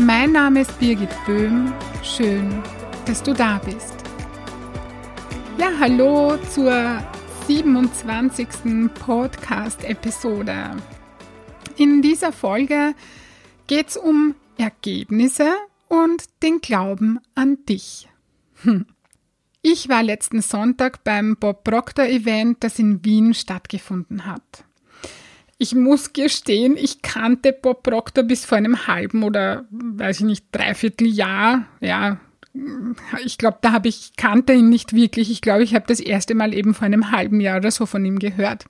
Mein Name ist Birgit Böhm. Schön, dass du da bist. Ja, hallo zur 27. Podcast-Episode. In dieser Folge geht es um Ergebnisse und den Glauben an dich. Hm. Ich war letzten Sonntag beim Bob Proctor Event, das in Wien stattgefunden hat. Ich muss gestehen, ich kannte Bob Proctor bis vor einem halben oder, weiß ich nicht, dreiviertel Jahr. Ja, ich glaube, da habe ich, kannte ihn nicht wirklich. Ich glaube, ich habe das erste Mal eben vor einem halben Jahr oder so von ihm gehört.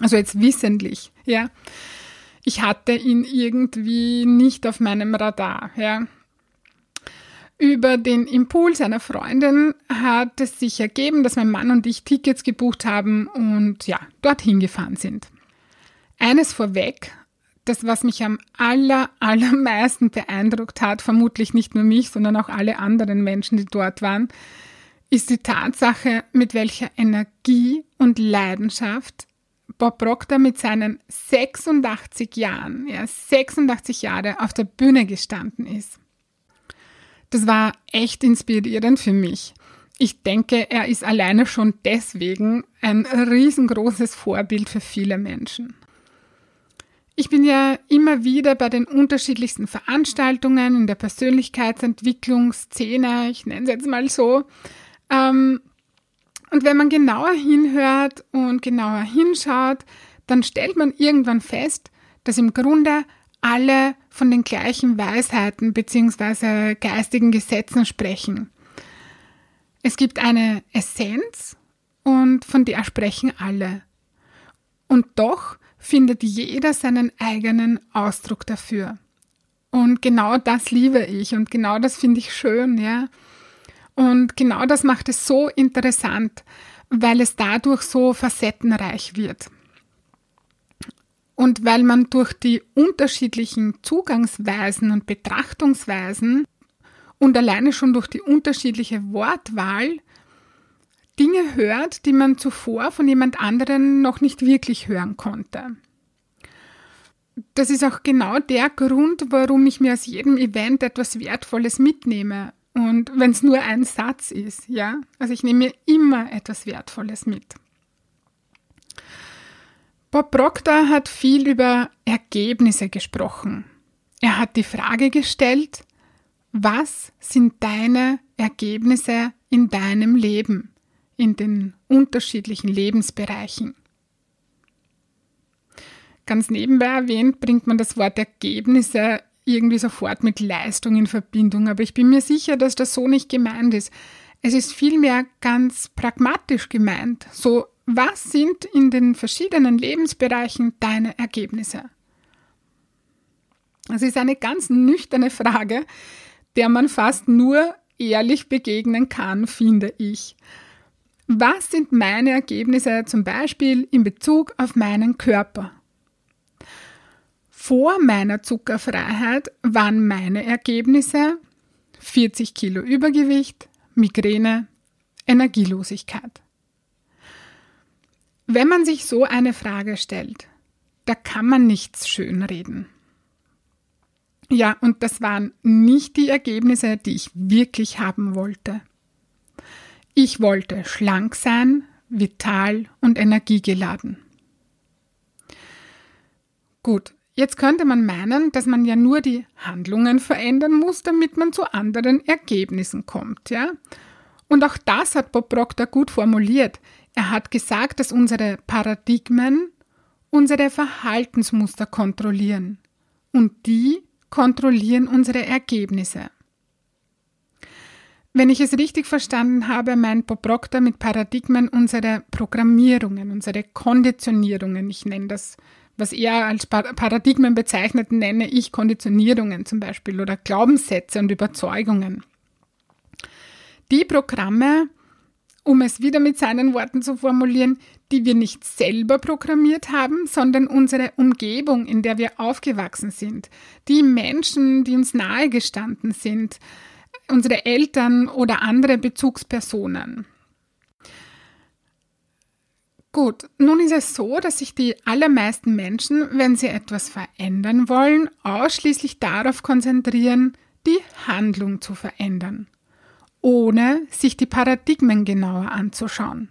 Also jetzt wissentlich, ja. Ich hatte ihn irgendwie nicht auf meinem Radar, ja. Über den Impuls einer Freundin hat es sich ergeben, dass mein Mann und ich Tickets gebucht haben und ja, dorthin gefahren sind. Eines vorweg, das, was mich am aller, allermeisten beeindruckt hat, vermutlich nicht nur mich, sondern auch alle anderen Menschen, die dort waren, ist die Tatsache, mit welcher Energie und Leidenschaft Bob Proctor mit seinen 86 Jahren, ja, 86 Jahre auf der Bühne gestanden ist. Das war echt inspirierend für mich. Ich denke, er ist alleine schon deswegen ein riesengroßes Vorbild für viele Menschen. Ich bin ja immer wieder bei den unterschiedlichsten Veranstaltungen in der Persönlichkeitsentwicklungsszene, ich nenne es jetzt mal so. Ähm, und wenn man genauer hinhört und genauer hinschaut, dann stellt man irgendwann fest, dass im Grunde alle von den gleichen Weisheiten bzw. geistigen Gesetzen sprechen. Es gibt eine Essenz und von der sprechen alle. Und doch findet jeder seinen eigenen Ausdruck dafür. Und genau das liebe ich und genau das finde ich schön, ja. Und genau das macht es so interessant, weil es dadurch so facettenreich wird. Und weil man durch die unterschiedlichen Zugangsweisen und Betrachtungsweisen und alleine schon durch die unterschiedliche Wortwahl Dinge hört, die man zuvor von jemand anderen noch nicht wirklich hören konnte. Das ist auch genau der Grund, warum ich mir aus jedem Event etwas Wertvolles mitnehme. Und wenn es nur ein Satz ist, ja. Also ich nehme mir immer etwas Wertvolles mit. Bob Proctor hat viel über Ergebnisse gesprochen. Er hat die Frage gestellt, was sind deine Ergebnisse in deinem Leben? In den unterschiedlichen Lebensbereichen. Ganz nebenbei erwähnt bringt man das Wort Ergebnisse irgendwie sofort mit Leistung in Verbindung, aber ich bin mir sicher, dass das so nicht gemeint ist. Es ist vielmehr ganz pragmatisch gemeint. So, was sind in den verschiedenen Lebensbereichen deine Ergebnisse? Das ist eine ganz nüchterne Frage, der man fast nur ehrlich begegnen kann, finde ich. Was sind meine Ergebnisse zum Beispiel in Bezug auf meinen Körper? Vor meiner Zuckerfreiheit waren meine Ergebnisse 40 Kilo Übergewicht, Migräne, Energielosigkeit. Wenn man sich so eine Frage stellt, da kann man nichts schönreden. Ja, und das waren nicht die Ergebnisse, die ich wirklich haben wollte. Ich wollte schlank sein, vital und energiegeladen. Gut, jetzt könnte man meinen, dass man ja nur die Handlungen verändern muss, damit man zu anderen Ergebnissen kommt, ja? Und auch das hat Bob Proctor gut formuliert. Er hat gesagt, dass unsere Paradigmen unsere Verhaltensmuster kontrollieren und die kontrollieren unsere Ergebnisse. Wenn ich es richtig verstanden habe, meint Bob Proctor mit Paradigmen unsere Programmierungen, unsere Konditionierungen. Ich nenne das was er als Paradigmen bezeichnet, nenne ich Konditionierungen zum Beispiel oder Glaubenssätze und Überzeugungen. Die Programme, um es wieder mit seinen Worten zu formulieren, die wir nicht selber programmiert haben, sondern unsere Umgebung, in der wir aufgewachsen sind, die Menschen, die uns nahegestanden sind, unsere Eltern oder andere Bezugspersonen. Gut, nun ist es so, dass sich die allermeisten Menschen, wenn sie etwas verändern wollen, ausschließlich darauf konzentrieren, die Handlung zu verändern, ohne sich die Paradigmen genauer anzuschauen.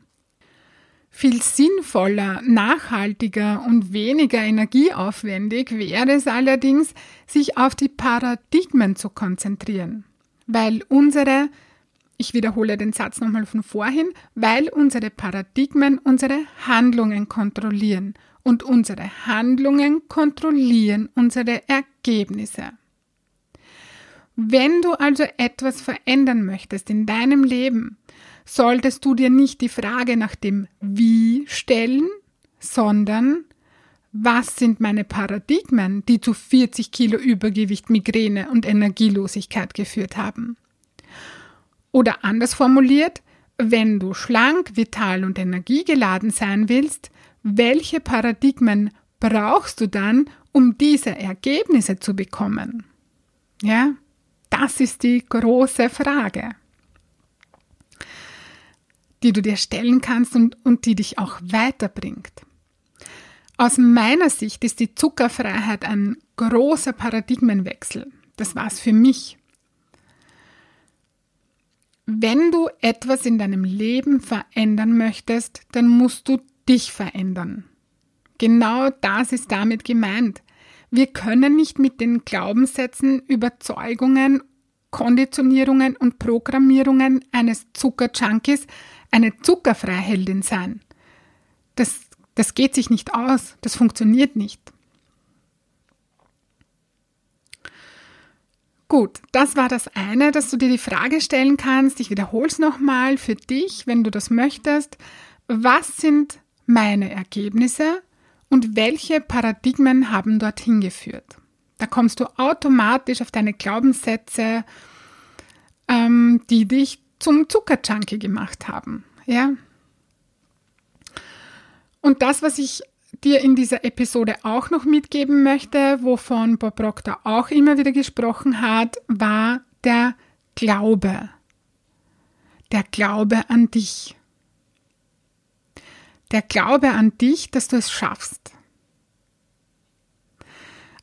Viel sinnvoller, nachhaltiger und weniger energieaufwendig wäre es allerdings, sich auf die Paradigmen zu konzentrieren, weil unsere ich wiederhole den Satz nochmal von vorhin, weil unsere Paradigmen unsere Handlungen kontrollieren und unsere Handlungen kontrollieren unsere Ergebnisse. Wenn du also etwas verändern möchtest in deinem Leben, solltest du dir nicht die Frage nach dem Wie stellen, sondern was sind meine Paradigmen, die zu 40 Kilo Übergewicht, Migräne und Energielosigkeit geführt haben? Oder anders formuliert, wenn du schlank, vital und energiegeladen sein willst, welche Paradigmen brauchst du dann, um diese Ergebnisse zu bekommen? Ja, das ist die große Frage, die du dir stellen kannst und, und die dich auch weiterbringt. Aus meiner Sicht ist die Zuckerfreiheit ein großer Paradigmenwechsel. Das war es für mich. Wenn du etwas in deinem Leben verändern möchtest, dann musst du dich verändern. Genau das ist damit gemeint. Wir können nicht mit den Glaubenssätzen, Überzeugungen, Konditionierungen und Programmierungen eines Zuckerjunkies eine Zuckerfreiheldin sein. Das, das geht sich nicht aus, das funktioniert nicht. Gut, das war das eine, dass du dir die Frage stellen kannst. Ich wiederhole es nochmal für dich, wenn du das möchtest. Was sind meine Ergebnisse und welche Paradigmen haben dorthin geführt? Da kommst du automatisch auf deine Glaubenssätze, ähm, die dich zum Zuckerjunkie gemacht haben. Ja? Und das, was ich dir in dieser Episode auch noch mitgeben möchte, wovon Bob Proctor auch immer wieder gesprochen hat, war der Glaube. Der Glaube an dich. Der Glaube an dich, dass du es schaffst.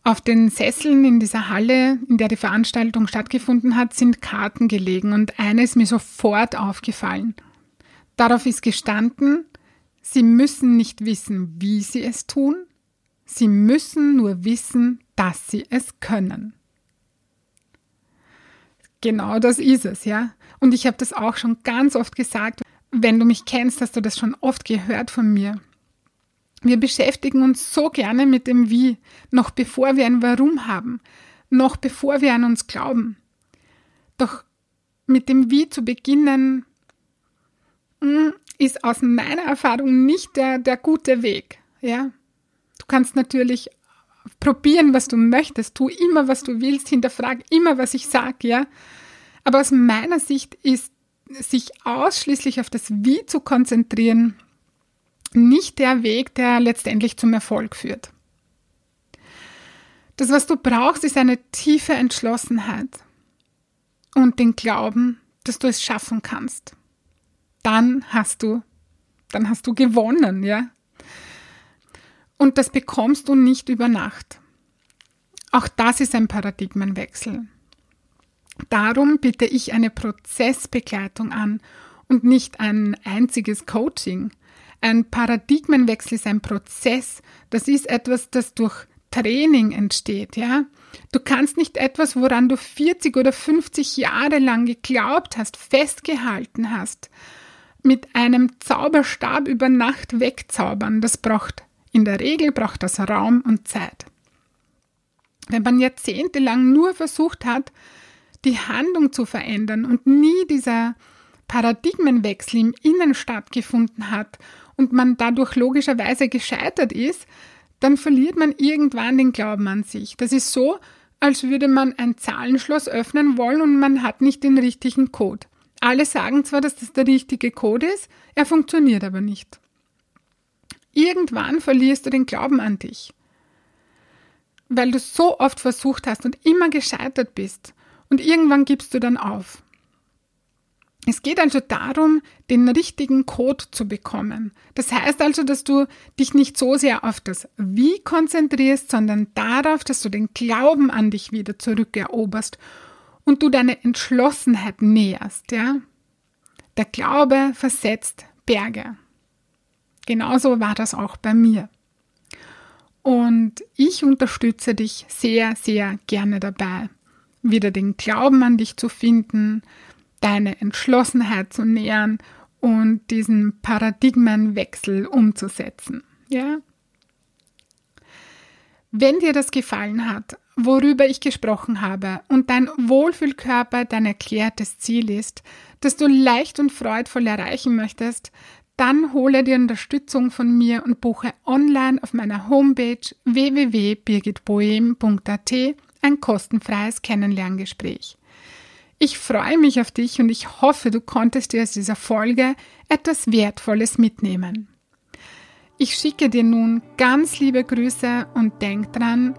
Auf den Sesseln in dieser Halle, in der die Veranstaltung stattgefunden hat, sind Karten gelegen und eine ist mir sofort aufgefallen. Darauf ist gestanden, Sie müssen nicht wissen, wie Sie es tun, Sie müssen nur wissen, dass Sie es können. Genau das ist es, ja. Und ich habe das auch schon ganz oft gesagt. Wenn du mich kennst, hast du das schon oft gehört von mir. Wir beschäftigen uns so gerne mit dem Wie, noch bevor wir ein Warum haben, noch bevor wir an uns glauben. Doch mit dem Wie zu beginnen, hm, ist aus meiner Erfahrung nicht der, der gute Weg. Ja, du kannst natürlich probieren, was du möchtest, tu immer, was du willst, hinterfrag immer, was ich sage, ja. Aber aus meiner Sicht ist sich ausschließlich auf das Wie zu konzentrieren nicht der Weg, der letztendlich zum Erfolg führt. Das, was du brauchst, ist eine tiefe Entschlossenheit und den Glauben, dass du es schaffen kannst dann hast du, dann hast du gewonnen, ja. Und das bekommst du nicht über Nacht. Auch das ist ein Paradigmenwechsel. Darum bitte ich eine Prozessbegleitung an und nicht ein einziges Coaching. Ein Paradigmenwechsel ist ein Prozess. Das ist etwas, das durch Training entsteht, ja. Du kannst nicht etwas, woran du 40 oder 50 Jahre lang geglaubt hast, festgehalten hast, mit einem Zauberstab über Nacht wegzaubern. Das braucht in der Regel braucht das Raum und Zeit. Wenn man jahrzehntelang nur versucht hat, die Handlung zu verändern und nie dieser Paradigmenwechsel im Innen stattgefunden hat und man dadurch logischerweise gescheitert ist, dann verliert man irgendwann den Glauben an sich. Das ist so, als würde man ein Zahlenschloss öffnen wollen und man hat nicht den richtigen Code. Alle sagen zwar, dass das der richtige Code ist, er funktioniert aber nicht. Irgendwann verlierst du den Glauben an dich, weil du so oft versucht hast und immer gescheitert bist und irgendwann gibst du dann auf. Es geht also darum, den richtigen Code zu bekommen. Das heißt also, dass du dich nicht so sehr auf das Wie konzentrierst, sondern darauf, dass du den Glauben an dich wieder zurückeroberst und du deine Entschlossenheit näherst, ja? Der Glaube versetzt Berge. Genauso war das auch bei mir. Und ich unterstütze dich sehr, sehr gerne dabei, wieder den Glauben an dich zu finden, deine Entschlossenheit zu nähern und diesen Paradigmenwechsel umzusetzen. Ja? Wenn dir das gefallen hat, worüber ich gesprochen habe und dein Wohlfühlkörper dein erklärtes Ziel ist, das du leicht und freudvoll erreichen möchtest, dann hole dir Unterstützung von mir und buche online auf meiner Homepage www.birgitboehm.at ein kostenfreies Kennenlerngespräch. Ich freue mich auf dich und ich hoffe, du konntest dir aus dieser Folge etwas Wertvolles mitnehmen. Ich schicke dir nun ganz liebe Grüße und denk dran,